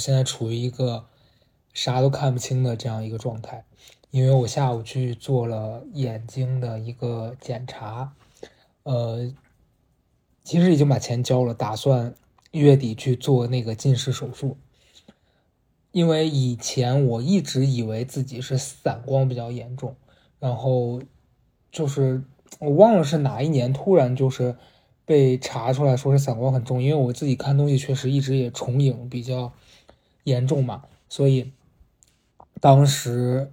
现在处于一个啥都看不清的这样一个状态，因为我下午去做了眼睛的一个检查，呃，其实已经把钱交了，打算月底去做那个近视手术。因为以前我一直以为自己是散光比较严重，然后就是我忘了是哪一年突然就是被查出来说是散光很重，因为我自己看东西确实一直也重影比较严重嘛，所以当时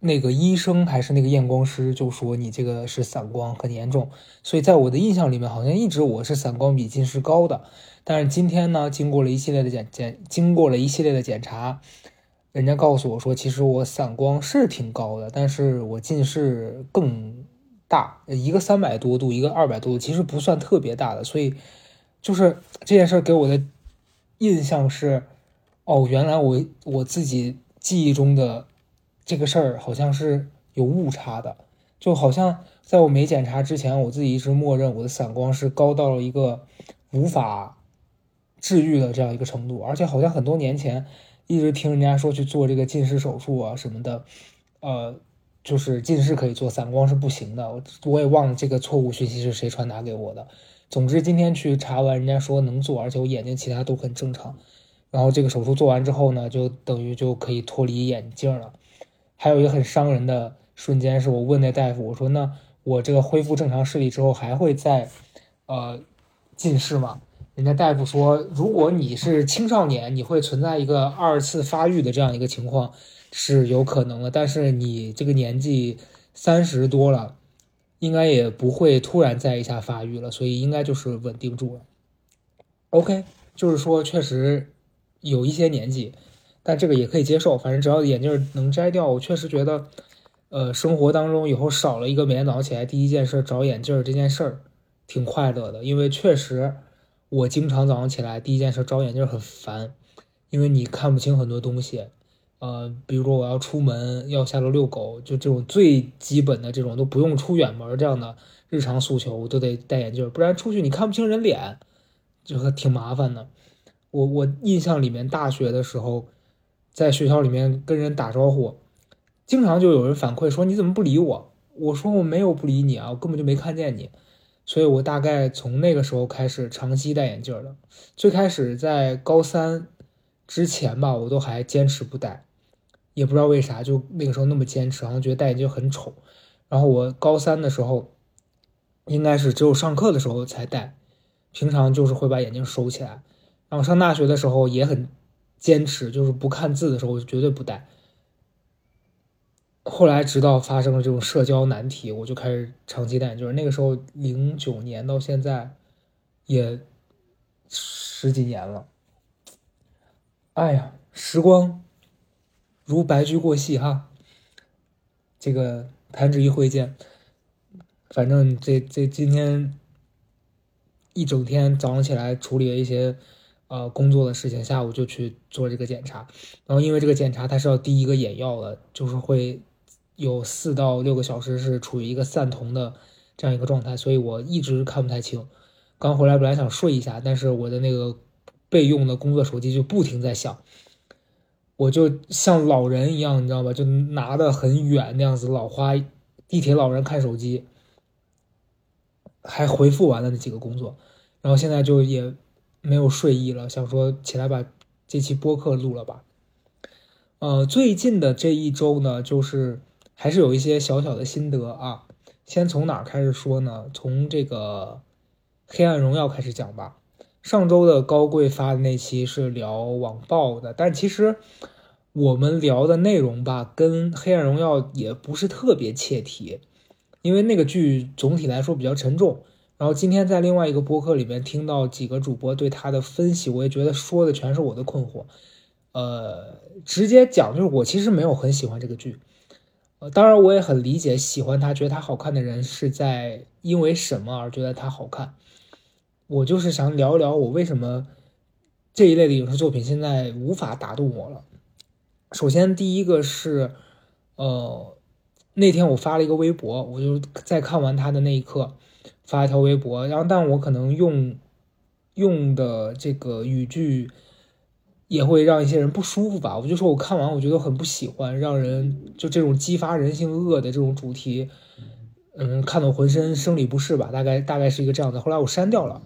那个医生还是那个验光师就说你这个是散光很严重，所以在我的印象里面好像一直我是散光比近视高的。但是今天呢，经过了一系列的检检，经过了一系列的检查，人家告诉我说，其实我散光是挺高的，但是我近视更大，一个三百多度，一个二百多度，其实不算特别大的。所以，就是这件事给我的印象是，哦，原来我我自己记忆中的这个事儿好像是有误差的，就好像在我没检查之前，我自己一直默认我的散光是高到了一个无法。治愈的这样一个程度，而且好像很多年前一直听人家说去做这个近视手术啊什么的，呃，就是近视可以做，散光是不行的。我我也忘了这个错误讯息是谁传达给我的。总之今天去查完，人家说能做，而且我眼睛其他都很正常。然后这个手术做完之后呢，就等于就可以脱离眼镜了。还有一个很伤人的瞬间，是我问那大夫，我说那我这个恢复正常视力之后还会再呃近视吗？人家大夫说，如果你是青少年，你会存在一个二次发育的这样一个情况是有可能的，但是你这个年纪三十多了，应该也不会突然再一下发育了，所以应该就是稳定住了。OK，就是说确实有一些年纪，但这个也可以接受，反正只要眼镜能摘掉，我确实觉得，呃，生活当中以后少了一个每天早上起来第一件事找眼镜这件事儿，挺快乐的，因为确实。我经常早上起来第一件事找眼镜很烦，因为你看不清很多东西，呃，比如说我要出门要下楼遛狗，就这种最基本的这种都不用出远门这样的日常诉求，我都得戴眼镜，不然出去你看不清人脸，就挺麻烦的。我我印象里面大学的时候，在学校里面跟人打招呼，经常就有人反馈说你怎么不理我？我说我没有不理你啊，我根本就没看见你。所以我大概从那个时候开始长期戴眼镜的。最开始在高三之前吧，我都还坚持不戴，也不知道为啥，就那个时候那么坚持，好像觉得戴眼镜很丑。然后我高三的时候，应该是只有上课的时候才戴，平常就是会把眼镜收起来。然后上大学的时候也很坚持，就是不看字的时候我绝对不戴。后来，直到发生了这种社交难题，我就开始长期戴眼镜。那个时候，零九年到现在，也十几年了。哎呀，时光如白驹过隙哈。这个弹指一挥间，反正这这今天一整天早上起来处理了一些呃工作的事情，下午就去做这个检查。然后因为这个检查它是要滴一个眼药的，就是会。有四到六个小时是处于一个散瞳的这样一个状态，所以我一直看不太清。刚回来本来想睡一下，但是我的那个备用的工作手机就不停在响，我就像老人一样，你知道吧？就拿的很远那样子，老花地铁老人看手机，还回复完了那几个工作，然后现在就也没有睡意了，想说起来把这期播客录了吧。呃，最近的这一周呢，就是。还是有一些小小的心得啊，先从哪开始说呢？从这个《黑暗荣耀》开始讲吧。上周的高贵发的那期是聊网暴的，但其实我们聊的内容吧，跟《黑暗荣耀》也不是特别切题，因为那个剧总体来说比较沉重。然后今天在另外一个播客里面听到几个主播对他的分析，我也觉得说的全是我的困惑。呃，直接讲就是我其实没有很喜欢这个剧。呃当然，我也很理解喜欢他、觉得他好看的人是在因为什么而觉得他好看。我就是想聊一聊我为什么这一类的影视作品现在无法打动我了。首先，第一个是，呃，那天我发了一个微博，我就在看完他的那一刻发一条微博，然后但我可能用用的这个语句也会让一些人不舒服吧。我就说我看完我觉得很不喜欢，让人就这种激发人性恶的这种主题，嗯，看得浑身生理不适吧。大概大概是一个这样的。后来我删掉了。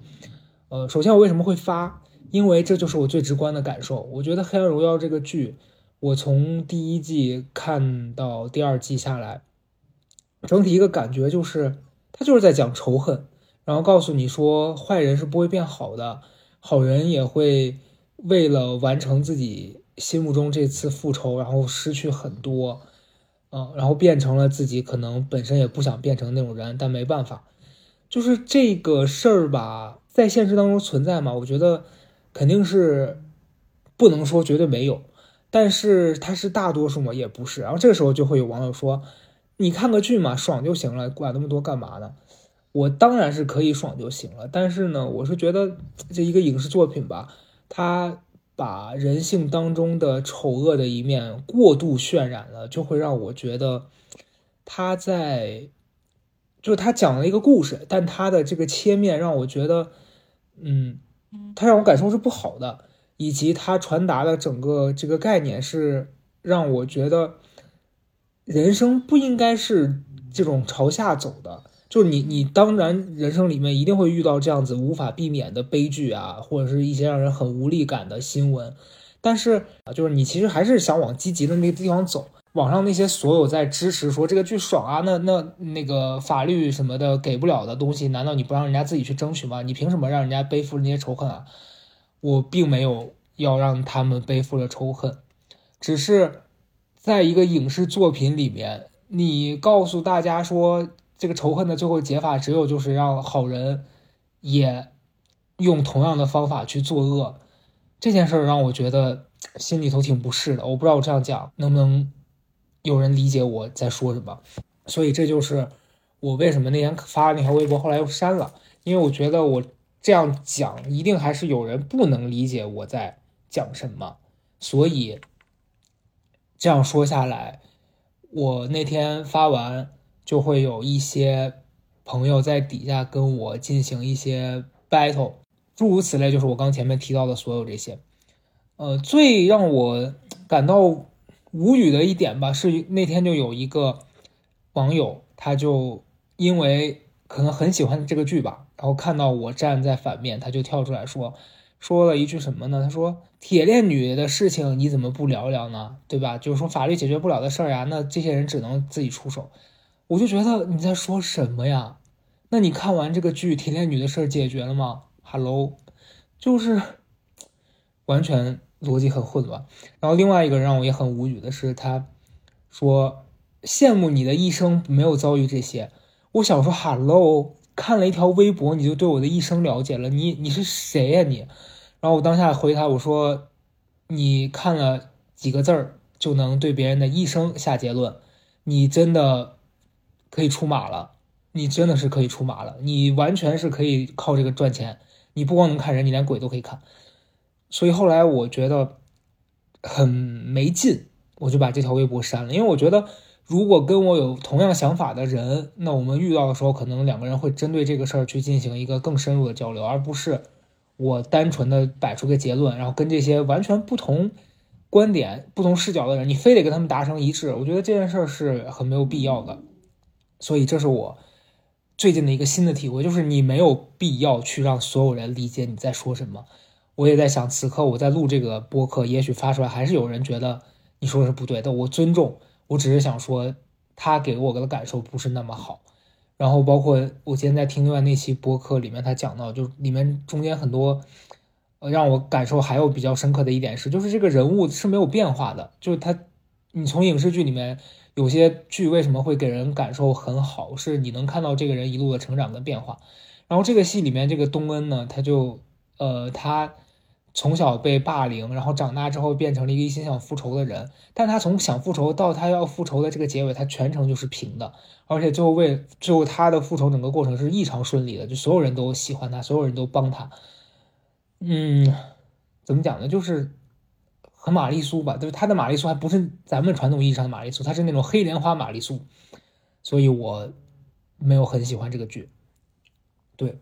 呃，首先我为什么会发？因为这就是我最直观的感受。我觉得《黑暗荣耀》这个剧，我从第一季看到第二季下来，整体一个感觉就是，他就是在讲仇恨，然后告诉你说，坏人是不会变好的，好人也会为了完成自己心目中这次复仇，然后失去很多，嗯，然后变成了自己可能本身也不想变成那种人，但没办法，就是这个事儿吧，在现实当中存在吗？我觉得。肯定是不能说绝对没有，但是它是大多数吗？也不是。然后这个时候就会有网友说：“你看个剧嘛，爽就行了，管那么多干嘛呢？”我当然是可以爽就行了，但是呢，我是觉得这一个影视作品吧，它把人性当中的丑恶的一面过度渲染了，就会让我觉得他在就是他讲了一个故事，但他的这个切面让我觉得，嗯。他让我感受是不好的，以及他传达的整个这个概念是让我觉得人生不应该是这种朝下走的。就是你，你当然人生里面一定会遇到这样子无法避免的悲剧啊，或者是一些让人很无力感的新闻，但是啊，就是你其实还是想往积极的那个地方走。网上那些所有在支持说这个剧爽啊，那那那个法律什么的给不了的东西，难道你不让人家自己去争取吗？你凭什么让人家背负那些仇恨啊？我并没有要让他们背负了仇恨，只是在一个影视作品里面，你告诉大家说这个仇恨的最后解法只有就是让好人也用同样的方法去作恶，这件事儿让我觉得心里头挺不适的。我不知道我这样讲能不能。有人理解我在说什么，所以这就是我为什么那天发那条微博，后来又删了。因为我觉得我这样讲，一定还是有人不能理解我在讲什么。所以这样说下来，我那天发完，就会有一些朋友在底下跟我进行一些 battle，诸如此类，就是我刚前面提到的所有这些。呃，最让我感到。无语的一点吧，是那天就有一个网友，他就因为可能很喜欢这个剧吧，然后看到我站在反面，他就跳出来说，说了一句什么呢？他说：“铁链女的事情你怎么不聊聊呢？对吧？就是说法律解决不了的事儿呀，那这些人只能自己出手。”我就觉得你在说什么呀？那你看完这个剧，铁链女的事儿解决了吗？Hello，就是完全。逻辑很混乱，然后另外一个让我也很无语的是，他说羡慕你的一生没有遭遇这些。我想说，Hello，看了一条微博你就对我的一生了解了，你你是谁呀你？然后我当下回他我说，你看了几个字儿就能对别人的一生下结论，你真的可以出马了，你真的是可以出马了，你完全是可以靠这个赚钱，你不光能看人，你连鬼都可以看。所以后来我觉得很没劲，我就把这条微博删了。因为我觉得，如果跟我有同样想法的人，那我们遇到的时候，可能两个人会针对这个事儿去进行一个更深入的交流，而不是我单纯的摆出个结论，然后跟这些完全不同观点、不同视角的人，你非得跟他们达成一致。我觉得这件事儿是很没有必要的。所以这是我最近的一个新的体会，就是你没有必要去让所有人理解你在说什么。我也在想，此刻我在录这个播客，也许发出来还是有人觉得你说的是不对的。我尊重，我只是想说，他给我的感受不是那么好。然后包括我今天在听另外那期播客里面，他讲到，就里面中间很多，呃，让我感受还有比较深刻的一点是，就是这个人物是没有变化的。就是他，你从影视剧里面有些剧为什么会给人感受很好，是你能看到这个人一路的成长跟变化。然后这个戏里面这个东恩呢，他就，呃，他。从小被霸凌，然后长大之后变成了一个一心想复仇的人。但他从想复仇到他要复仇的这个结尾，他全程就是平的，而且最后为最后他的复仇整个过程是异常顺利的，就所有人都喜欢他，所有人都帮他。嗯，怎么讲呢？就是很玛丽苏吧，就是他的玛丽苏还不是咱们传统意义上的玛丽苏，他是那种黑莲花玛丽苏，所以我没有很喜欢这个剧。对，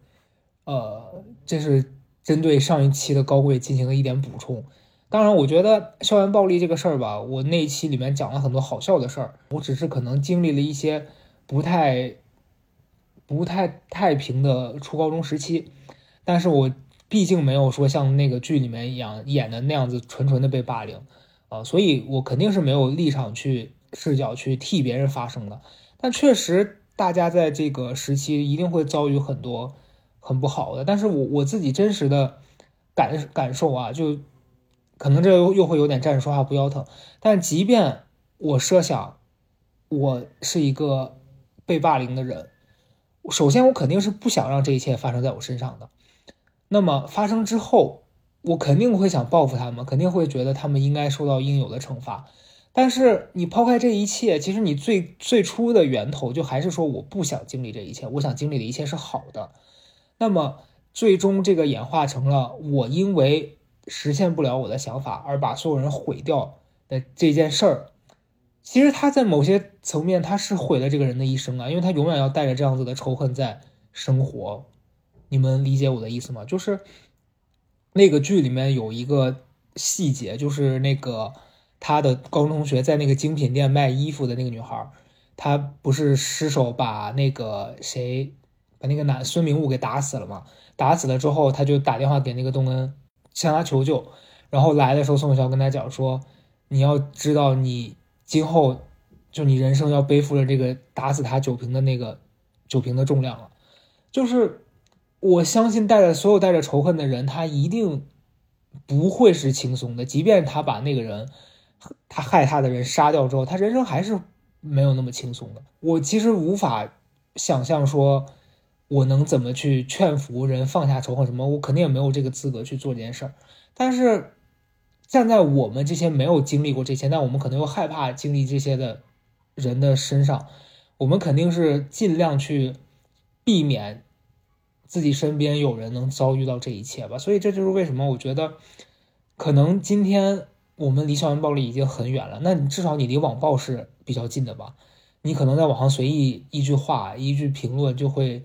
呃，这是。针对上一期的高贵进行了一点补充，当然，我觉得校园暴力这个事儿吧，我那一期里面讲了很多好笑的事儿，我只是可能经历了一些不太不太太平的初高中时期，但是我毕竟没有说像那个剧里面一样演的那样子纯纯的被霸凌啊，所以我肯定是没有立场去视角去替别人发声的。但确实，大家在这个时期一定会遭遇很多很不好的。但是我我自己真实的感感受啊，就可能这又又会有点站着说话不腰疼。但即便我设想我是一个被霸凌的人，首先我肯定是不想让这一切发生在我身上的。那么发生之后，我肯定会想报复他们，肯定会觉得他们应该受到应有的惩罚。但是你抛开这一切，其实你最最初的源头就还是说我不想经历这一切，我想经历的一切是好的。那么最终这个演化成了我因为实现不了我的想法而把所有人毁掉的这件事儿。其实他在某些层面他是毁了这个人的一生啊，因为他永远要带着这样子的仇恨在生活。你们理解我的意思吗？就是那个剧里面有一个细节，就是那个。他的高中同学在那个精品店卖衣服的那个女孩，她不是失手把那个谁，那个男孙明悟给打死了嘛？打死了之后，他就打电话给那个东恩，向他求救。然后来的时候，宋晓跟他讲说：“你要知道，你今后就你人生要背负了这个打死他酒瓶的那个酒瓶的重量了。”就是我相信带着所有带着仇恨的人，他一定不会是轻松的，即便他把那个人。他害他的人杀掉之后，他人生还是没有那么轻松的。我其实无法想象说，我能怎么去劝服人放下仇恨什么，我肯定也没有这个资格去做这件事儿。但是站在我们这些没有经历过这些，但我们可能又害怕经历这些的人的身上，我们肯定是尽量去避免自己身边有人能遭遇到这一切吧。所以这就是为什么我觉得，可能今天。我们离校园暴力已经很远了，那你至少你离网暴是比较近的吧？你可能在网上随意一句话、一句评论，就会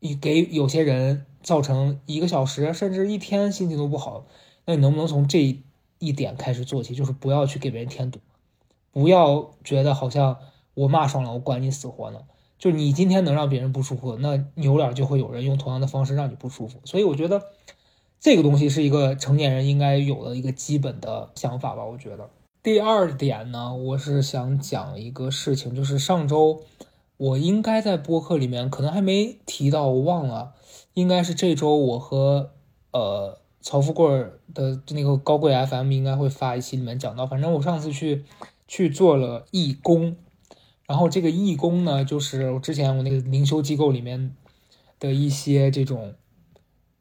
你给有些人造成一个小时甚至一天心情都不好。那你能不能从这一点开始做起？就是不要去给别人添堵，不要觉得好像我骂爽了，我管你死活呢。就你今天能让别人不舒服，那扭脸就会有人用同样的方式让你不舒服。所以我觉得。这个东西是一个成年人应该有的一个基本的想法吧，我觉得。第二点呢，我是想讲一个事情，就是上周我应该在播客里面可能还没提到，我忘了，应该是这周我和呃曹富贵的那个高贵 FM 应该会发一期里面讲到，反正我上次去去做了义工，然后这个义工呢，就是我之前我那个灵修机构里面的一些这种。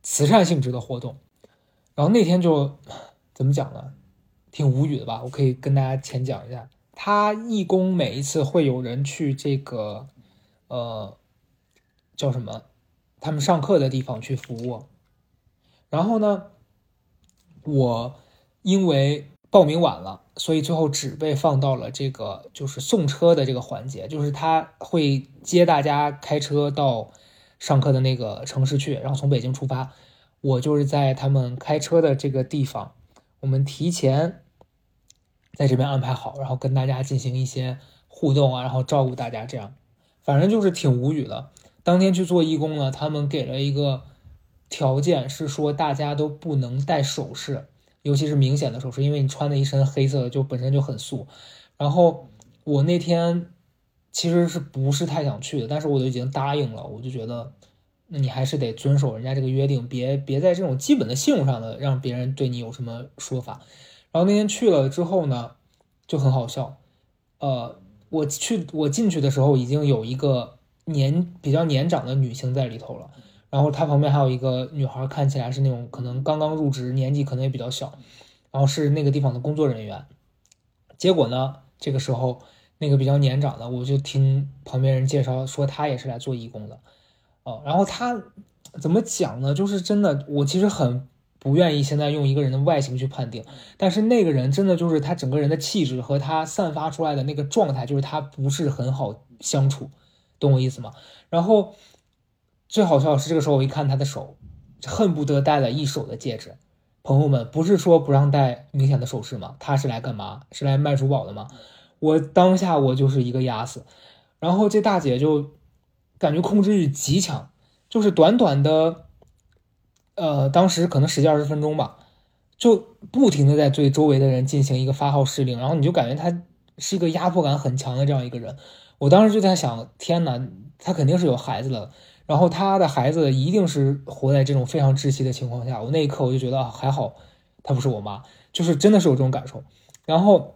慈善性质的活动，然后那天就 怎么讲呢？挺无语的吧？我可以跟大家浅讲一下。他义工每一次会有人去这个，呃，叫什么？他们上课的地方去服务。然后呢，我因为报名晚了，所以最后只被放到了这个就是送车的这个环节，就是他会接大家开车到。上课的那个城市去，然后从北京出发，我就是在他们开车的这个地方，我们提前在这边安排好，然后跟大家进行一些互动啊，然后照顾大家，这样，反正就是挺无语的。当天去做义工呢，他们给了一个条件，是说大家都不能戴首饰，尤其是明显的首饰，因为你穿的一身黑色的就本身就很素。然后我那天。其实是不是太想去的，但是我都已经答应了，我就觉得，那你还是得遵守人家这个约定，别别在这种基本的信用上的让别人对你有什么说法。然后那天去了之后呢，就很好笑，呃，我去我进去的时候已经有一个年比较年长的女性在里头了，然后她旁边还有一个女孩，看起来是那种可能刚刚入职，年纪可能也比较小，然后是那个地方的工作人员。结果呢，这个时候。那个比较年长的，我就听旁边人介绍说她也是来做义工的，哦，然后她怎么讲呢？就是真的，我其实很不愿意现在用一个人的外形去判定，但是那个人真的就是他整个人的气质和他散发出来的那个状态，就是他不是很好相处，懂我意思吗？然后最好笑是这个时候我一看他的手，恨不得戴了一手的戒指。朋友们，不是说不让戴明显的首饰吗？他是来干嘛？是来卖珠宝的吗？我当下我就是一个压死，然后这大姐就感觉控制欲极强，就是短短的，呃，当时可能十几二十分钟吧，就不停的在对周围的人进行一个发号施令，然后你就感觉他是一个压迫感很强的这样一个人。我当时就在想，天呐，他肯定是有孩子了，然后他的孩子一定是活在这种非常窒息的情况下。我那一刻我就觉得啊，还好她不是我妈，就是真的是有这种感受，然后。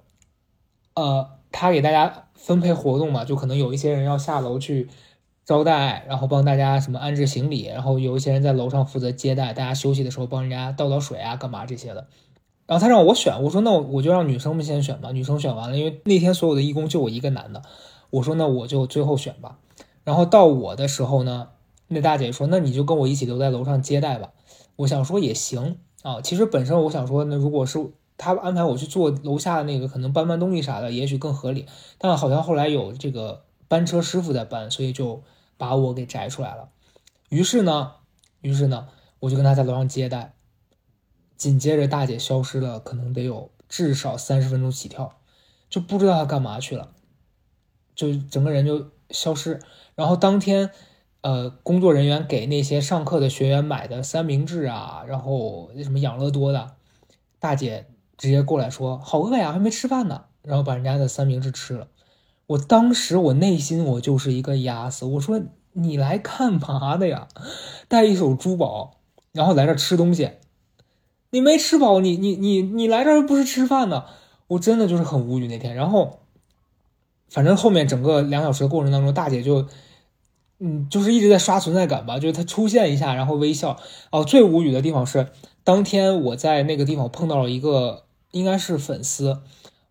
呃，他给大家分配活动嘛，就可能有一些人要下楼去招待，然后帮大家什么安置行李，然后有一些人在楼上负责接待，大家休息的时候帮人家倒倒水啊，干嘛这些的。然后他让我选，我说那我就让女生们先选吧。女生选完了，因为那天所有的义工就我一个男的，我说那我就最后选吧。然后到我的时候呢，那大姐说那你就跟我一起留在楼上接待吧。我想说也行啊，其实本身我想说那如果是。他安排我去做楼下的那个，可能搬搬东西啥的，也许更合理。但好像后来有这个搬车师傅在搬，所以就把我给摘出来了。于是呢，于是呢，我就跟他在楼上接待。紧接着，大姐消失了，可能得有至少三十分钟起跳，就不知道她干嘛去了，就整个人就消失。然后当天，呃，工作人员给那些上课的学员买的三明治啊，然后那什么养乐多的，大姐。直接过来说好饿呀，还没吃饭呢，然后把人家的三明治吃了。我当时我内心我就是一个压死，我说你来干嘛的呀？带一手珠宝，然后来这吃东西，你没吃饱，你你你你来这儿不是吃饭呢？我真的就是很无语那天。然后，反正后面整个两小时的过程当中，大姐就嗯，就是一直在刷存在感吧，就是她出现一下，然后微笑。哦，最无语的地方是当天我在那个地方碰到了一个。应该是粉丝，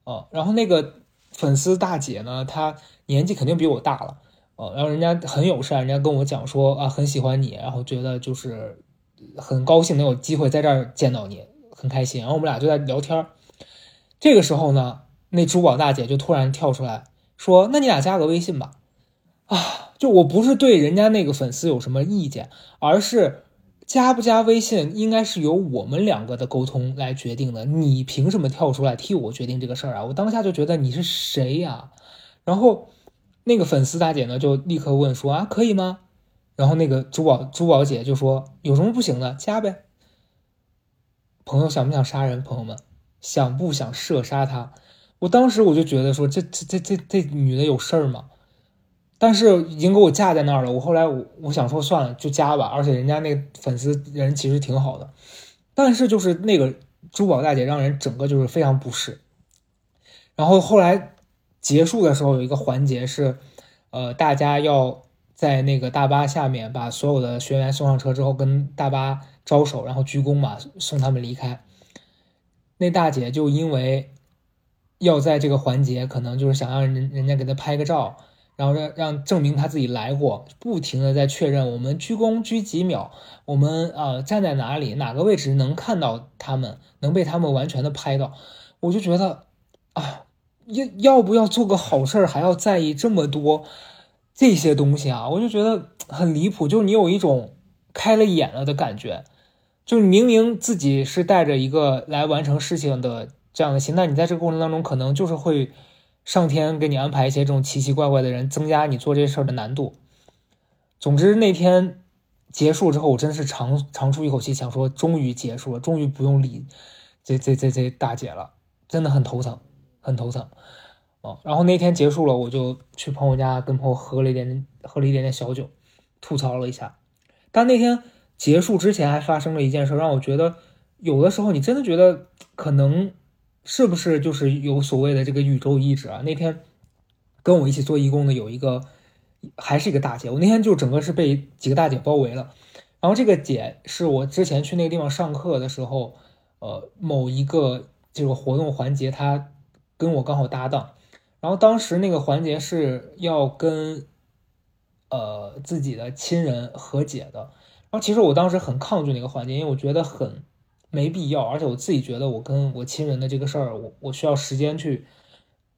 哦，然后那个粉丝大姐呢，她年纪肯定比我大了，哦，然后人家很友善，人家跟我讲说啊，很喜欢你，然后觉得就是很高兴能有机会在这儿见到你，很开心。然后我们俩就在聊天这个时候呢，那珠宝大姐就突然跳出来说：“那你俩加个微信吧。”啊，就我不是对人家那个粉丝有什么意见，而是。加不加微信应该是由我们两个的沟通来决定的，你凭什么跳出来替我决定这个事儿啊？我当下就觉得你是谁呀？然后那个粉丝大姐呢就立刻问说啊可以吗？然后那个珠宝珠宝姐就说有什么不行的加呗。朋友想不想杀人？朋友们想不想射杀他？我当时我就觉得说这这这这这女的有事儿吗？但是已经给我架在那儿了，我后来我我想说算了就加吧，而且人家那个粉丝人其实挺好的，但是就是那个珠宝大姐让人整个就是非常不适。然后后来结束的时候有一个环节是，呃，大家要在那个大巴下面把所有的学员送上车之后，跟大巴招手，然后鞠躬嘛，送他们离开。那大姐就因为要在这个环节，可能就是想让人人家给她拍个照。然后让让证明他自己来过，不停的在确认我们鞠躬鞠几秒，我们啊站在哪里哪个位置能看到他们，能被他们完全的拍到，我就觉得啊要要不要做个好事儿还要在意这么多这些东西啊，我就觉得很离谱，就是你有一种开了眼了的感觉，就明明自己是带着一个来完成事情的这样的心，但你在这个过程当中可能就是会。上天给你安排一些这种奇奇怪怪的人，增加你做这事儿的难度。总之那天结束之后，我真的是长长出一口气，想说终于结束了，终于不用理这这这这大姐了，真的很头疼，很头疼。哦，然后那天结束了，我就去朋友家跟朋友喝了一点点，喝了一点点小酒，吐槽了一下。但那天结束之前还发生了一件事，让我觉得有的时候你真的觉得可能。是不是就是有所谓的这个宇宙意志啊？那天跟我一起做义工的有一个，还是一个大姐。我那天就整个是被几个大姐包围了。然后这个姐是我之前去那个地方上课的时候，呃，某一个这个活动环节，她跟我刚好搭档。然后当时那个环节是要跟呃自己的亲人和解的。然后其实我当时很抗拒那个环节，因为我觉得很。没必要，而且我自己觉得，我跟我亲人的这个事儿，我我需要时间去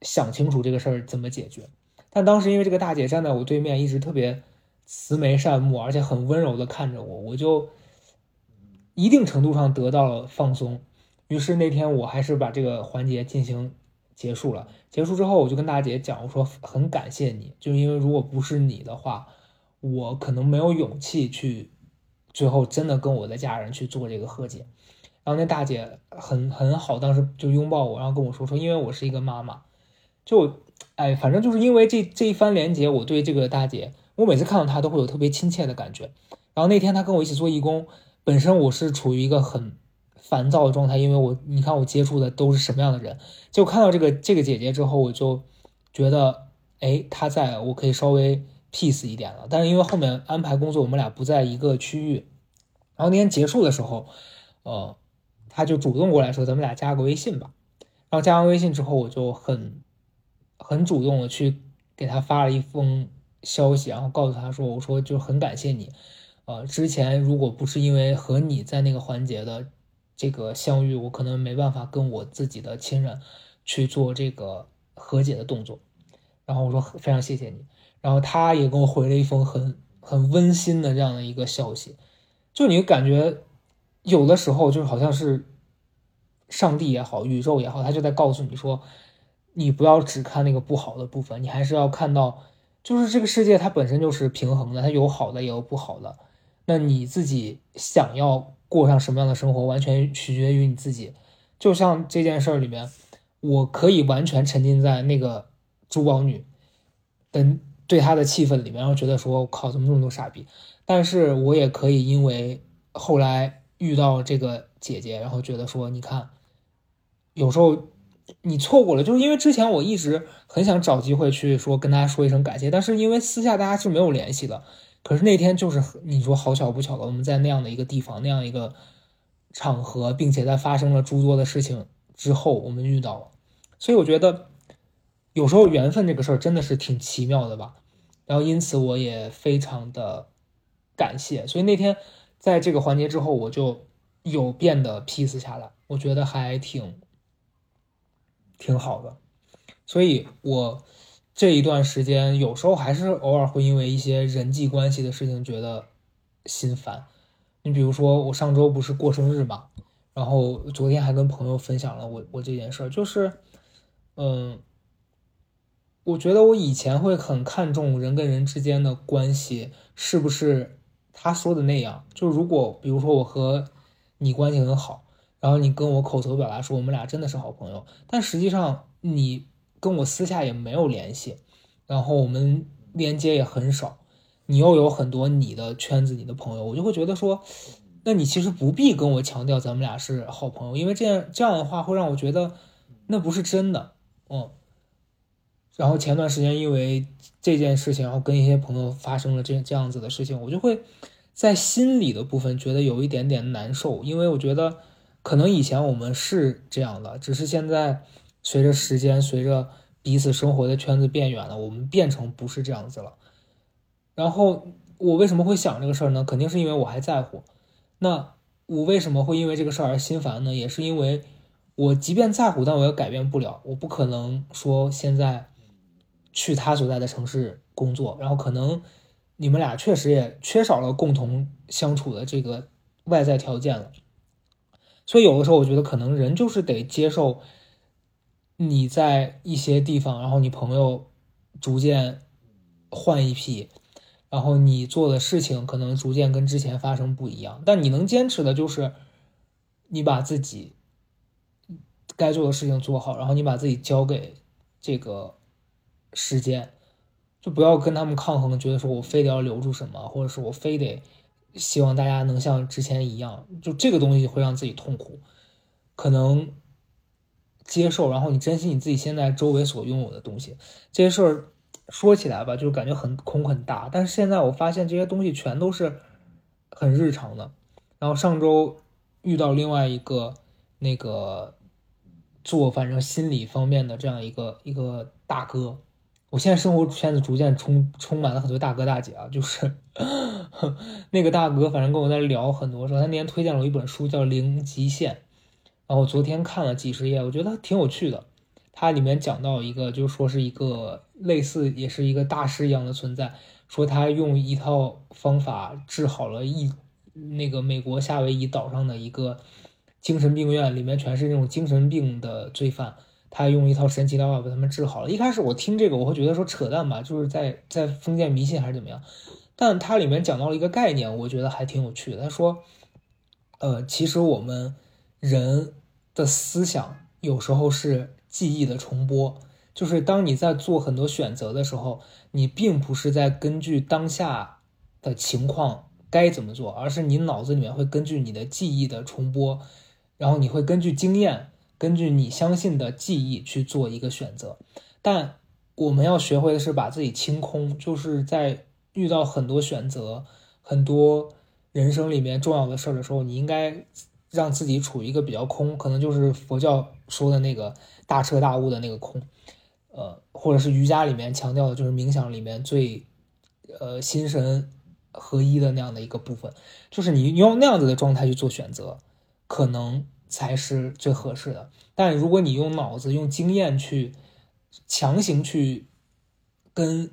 想清楚这个事儿怎么解决。但当时因为这个大姐站在我对面，一直特别慈眉善目，而且很温柔的看着我，我就一定程度上得到了放松。于是那天我还是把这个环节进行结束了。结束之后，我就跟大姐讲，我说很感谢你，就是因为如果不是你的话，我可能没有勇气去最后真的跟我的家人去做这个和解。然后那大姐很很好，当时就拥抱我，然后跟我说说，因为我是一个妈妈，就哎，反正就是因为这这一番连接，我对这个大姐，我每次看到她都会有特别亲切的感觉。然后那天她跟我一起做义工，本身我是处于一个很烦躁的状态，因为我你看我接触的都是什么样的人，就看到这个这个姐姐之后，我就觉得哎，她在我可以稍微 peace 一点了。但是因为后面安排工作，我们俩不在一个区域，然后那天结束的时候，呃。他就主动过来说：“咱们俩加个微信吧。”然后加完微信之后，我就很很主动的去给他发了一封消息，然后告诉他说：“我说就很感谢你，呃，之前如果不是因为和你在那个环节的这个相遇，我可能没办法跟我自己的亲人去做这个和解的动作。”然后我说：“非常谢谢你。”然后他也给我回了一封很很温馨的这样的一个消息，就你感觉。有的时候就是好像是上帝也好，宇宙也好，他就在告诉你说，你不要只看那个不好的部分，你还是要看到，就是这个世界它本身就是平衡的，它有好的也有不好的。那你自己想要过上什么样的生活，完全取决于你自己。就像这件事儿里面，我可以完全沉浸在那个珠宝女的对她的气氛里面，然后觉得说，我靠，怎么这么多傻逼？但是我也可以因为后来。遇到这个姐姐，然后觉得说，你看，有时候你错过了，就是因为之前我一直很想找机会去说跟大家说一声感谢，但是因为私下大家是没有联系的。可是那天就是你说好巧不巧的，我们在那样的一个地方，那样一个场合，并且在发生了诸多的事情之后，我们遇到了。所以我觉得有时候缘分这个事儿真的是挺奇妙的吧。然后因此我也非常的感谢。所以那天。在这个环节之后，我就有变得 peace 下来，我觉得还挺挺好的。所以，我这一段时间有时候还是偶尔会因为一些人际关系的事情觉得心烦。你比如说，我上周不是过生日嘛，然后昨天还跟朋友分享了我我这件事儿，就是，嗯，我觉得我以前会很看重人跟人之间的关系是不是。他说的那样，就如果比如说我和你关系很好，然后你跟我口头表达说我们俩真的是好朋友，但实际上你跟我私下也没有联系，然后我们连接也很少，你又有很多你的圈子、你的朋友，我就会觉得说，那你其实不必跟我强调咱们俩是好朋友，因为这样这样的话会让我觉得那不是真的，嗯。然后前段时间因为这件事情，然后跟一些朋友发生了这这样子的事情，我就会在心里的部分觉得有一点点难受，因为我觉得可能以前我们是这样的，只是现在随着时间，随着彼此生活的圈子变远了，我们变成不是这样子了。然后我为什么会想这个事儿呢？肯定是因为我还在乎。那我为什么会因为这个事儿而心烦呢？也是因为我即便在乎，但我也改变不了，我不可能说现在。去他所在的城市工作，然后可能你们俩确实也缺少了共同相处的这个外在条件了，所以有的时候我觉得可能人就是得接受你在一些地方，然后你朋友逐渐换一批，然后你做的事情可能逐渐跟之前发生不一样，但你能坚持的就是你把自己该做的事情做好，然后你把自己交给这个。时间，就不要跟他们抗衡，觉得说我非得要留住什么，或者是我非得希望大家能像之前一样，就这个东西会让自己痛苦。可能接受，然后你珍惜你自己现在周围所拥有的东西。这些事儿说起来吧，就感觉很空很大，但是现在我发现这些东西全都是很日常的。然后上周遇到另外一个那个做反正心理方面的这样一个一个大哥。我现在生活圈子逐渐充充满了很多大哥大姐啊，就是 那个大哥，反正跟我在聊很多时候，他那天推荐了我一本书，叫《零极限》，然后我昨天看了几十页，我觉得挺有趣的。它里面讲到一个，就说是一个类似也是一个大师一样的存在，说他用一套方法治好了一那个美国夏威夷岛上的一个精神病院，里面全是那种精神病的罪犯，他用一套神奇疗法把他们治好了。一开始我听这个，我会觉得说扯淡吧，就是在在封建迷信还是怎么样？但它里面讲到了一个概念，我觉得还挺有趣的。他说，呃，其实我们人的思想有时候是记忆的重播。就是当你在做很多选择的时候，你并不是在根据当下的情况该怎么做，而是你脑子里面会根据你的记忆的重播，然后你会根据经验，根据你相信的记忆去做一个选择。但我们要学会的是把自己清空，就是在遇到很多选择、很多人生里面重要的事儿的时候，你应该让自己处于一个比较空，可能就是佛教说的那个大彻大悟的那个空。呃，或者是瑜伽里面强调的，就是冥想里面最，呃，心神合一的那样的一个部分，就是你用那样子的状态去做选择，可能才是最合适的。但如果你用脑子、用经验去强行去跟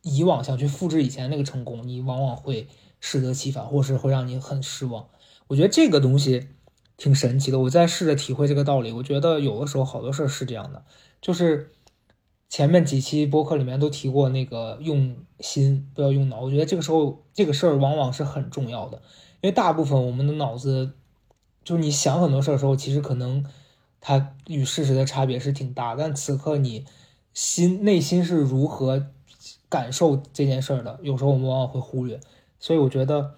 以往想去复制以前那个成功，你往往会适得其反，或是会让你很失望。我觉得这个东西挺神奇的，我在试着体会这个道理。我觉得有的时候好多事儿是这样的，就是。前面几期播客里面都提过那个用心不要用脑，我觉得这个时候这个事儿往往是很重要的，因为大部分我们的脑子，就是你想很多事儿的时候，其实可能它与事实的差别是挺大，但此刻你心内心是如何感受这件事儿的，有时候我们往往会忽略，所以我觉得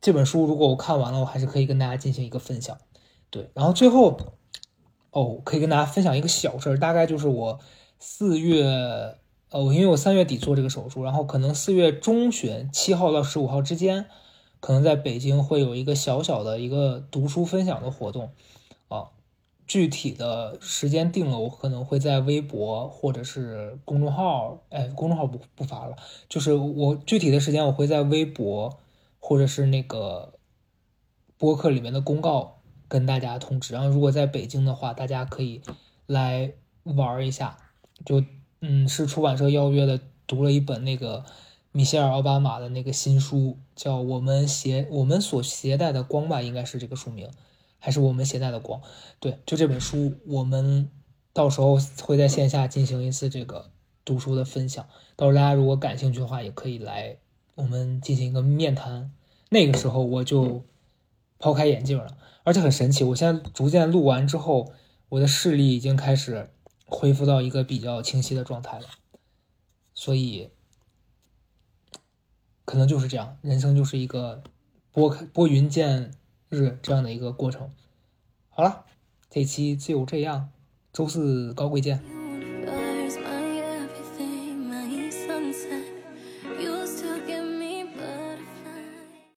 这本书如果我看完了，我还是可以跟大家进行一个分享，对，然后最后哦，可以跟大家分享一个小事儿，大概就是我。四月，呃，我因为我三月底做这个手术，然后可能四月中旬，七号到十五号之间，可能在北京会有一个小小的一个读书分享的活动，啊，具体的时间定了，我可能会在微博或者是公众号，哎，公众号不不发了，就是我具体的时间我会在微博或者是那个播客里面的公告跟大家通知，然后如果在北京的话，大家可以来玩一下。就嗯，是出版社邀约的，读了一本那个米歇尔奥巴马的那个新书，叫《我们携我们所携带的光》吧，应该是这个书名，还是我们携带的光？对，就这本书，我们到时候会在线下进行一次这个读书的分享，到时候大家如果感兴趣的话，也可以来我们进行一个面谈。那个时候我就抛开眼镜了，而且很神奇，我现在逐渐录完之后，我的视力已经开始。恢复到一个比较清晰的状态了，所以可能就是这样，人生就是一个拨开拨云见日这样的一个过程。好了，这期就这样，周四高贵见。